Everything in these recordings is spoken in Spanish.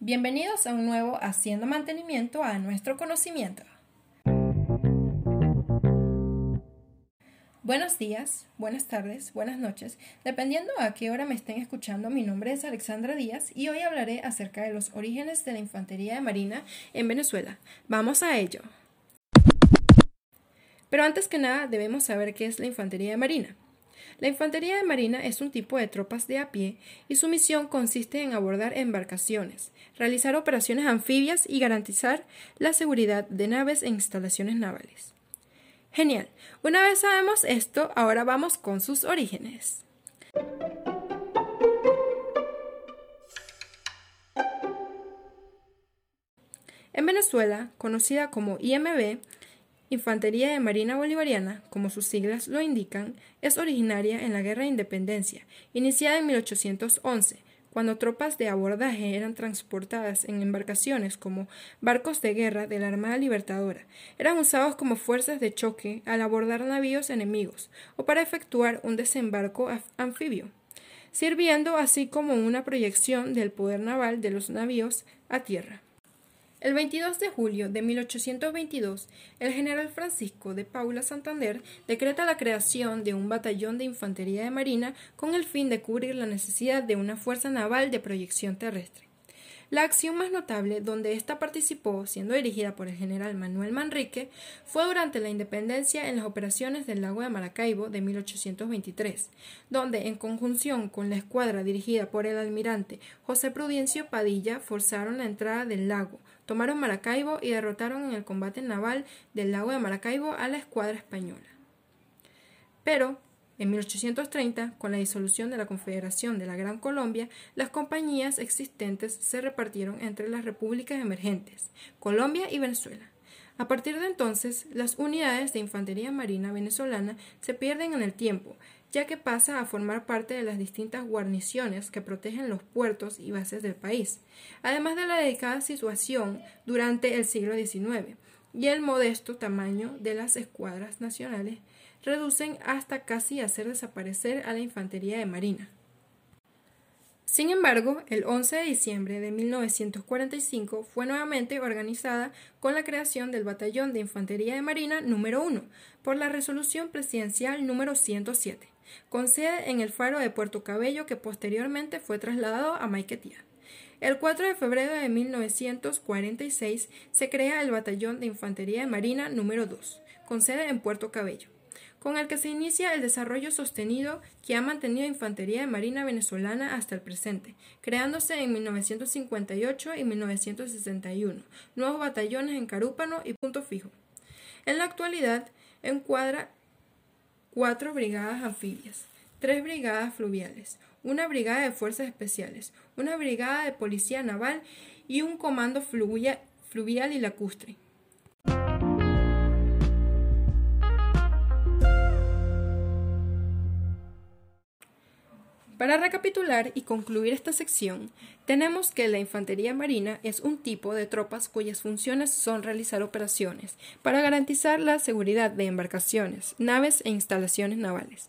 Bienvenidos a un nuevo Haciendo Mantenimiento a nuestro conocimiento. Buenos días, buenas tardes, buenas noches, dependiendo a qué hora me estén escuchando. Mi nombre es Alexandra Díaz y hoy hablaré acerca de los orígenes de la infantería de marina en Venezuela. Vamos a ello. Pero antes que nada debemos saber qué es la infantería de marina. La infantería de marina es un tipo de tropas de a pie y su misión consiste en abordar embarcaciones, realizar operaciones anfibias y garantizar la seguridad de naves e instalaciones navales. Genial. Una vez sabemos esto, ahora vamos con sus orígenes. En Venezuela, conocida como IMB, Infantería de Marina Bolivariana, como sus siglas lo indican, es originaria en la Guerra de Independencia, iniciada en 1811, cuando tropas de abordaje eran transportadas en embarcaciones como barcos de guerra de la Armada Libertadora, eran usados como fuerzas de choque al abordar navíos enemigos o para efectuar un desembarco anfibio, sirviendo así como una proyección del poder naval de los navíos a tierra. El 22 de julio de 1822, el general Francisco de Paula Santander decreta la creación de un batallón de infantería de marina con el fin de cubrir la necesidad de una fuerza naval de proyección terrestre. La acción más notable donde ésta participó, siendo dirigida por el general Manuel Manrique, fue durante la independencia en las operaciones del lago de Maracaibo de 1823, donde, en conjunción con la escuadra dirigida por el almirante José Prudencio Padilla, forzaron la entrada del lago, tomaron Maracaibo y derrotaron en el combate naval del lago de Maracaibo a la escuadra española. Pero, en 1830, con la disolución de la Confederación de la Gran Colombia, las compañías existentes se repartieron entre las repúblicas emergentes, Colombia y Venezuela. A partir de entonces, las unidades de infantería marina venezolana se pierden en el tiempo, ya que pasa a formar parte de las distintas guarniciones que protegen los puertos y bases del país, además de la delicada situación durante el siglo XIX y el modesto tamaño de las escuadras nacionales reducen hasta casi hacer desaparecer a la infantería de marina. Sin embargo, el 11 de diciembre de 1945 fue nuevamente organizada con la creación del Batallón de Infantería de Marina número 1 por la Resolución Presidencial número 107, con sede en el faro de Puerto Cabello que posteriormente fue trasladado a Maiquetía. El 4 de febrero de 1946 se crea el Batallón de Infantería de Marina número 2, con sede en Puerto Cabello con el que se inicia el desarrollo sostenido que ha mantenido Infantería de Marina venezolana hasta el presente, creándose en 1958 y 1961 nuevos batallones en Carúpano y Punto Fijo. En la actualidad encuadra cuatro brigadas anfibias, tres brigadas fluviales, una brigada de fuerzas especiales, una brigada de policía naval y un comando fluvial y lacustre. Para recapitular y concluir esta sección, tenemos que la infantería marina es un tipo de tropas cuyas funciones son realizar operaciones para garantizar la seguridad de embarcaciones, naves e instalaciones navales.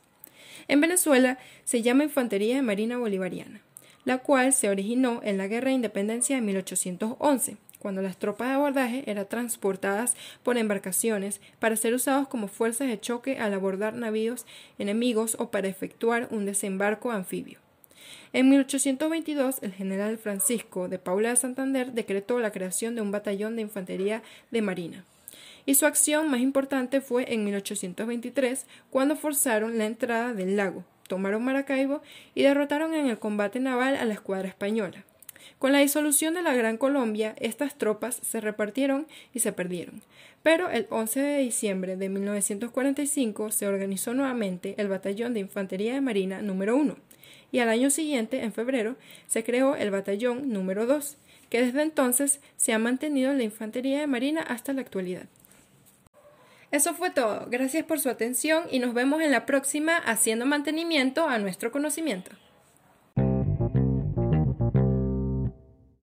En Venezuela se llama Infantería de Marina Bolivariana, la cual se originó en la Guerra de Independencia de 1811 cuando las tropas de abordaje eran transportadas por embarcaciones para ser usados como fuerzas de choque al abordar navíos enemigos o para efectuar un desembarco anfibio. En 1822, el general Francisco de Paula de Santander decretó la creación de un batallón de infantería de marina. Y su acción más importante fue en 1823, cuando forzaron la entrada del lago, tomaron Maracaibo y derrotaron en el combate naval a la escuadra española. Con la disolución de la Gran Colombia, estas tropas se repartieron y se perdieron. Pero el 11 de diciembre de 1945 se organizó nuevamente el Batallón de Infantería de Marina número 1 y al año siguiente, en febrero, se creó el Batallón número 2, que desde entonces se ha mantenido en la Infantería de Marina hasta la actualidad. Eso fue todo. Gracias por su atención y nos vemos en la próxima haciendo mantenimiento a nuestro conocimiento.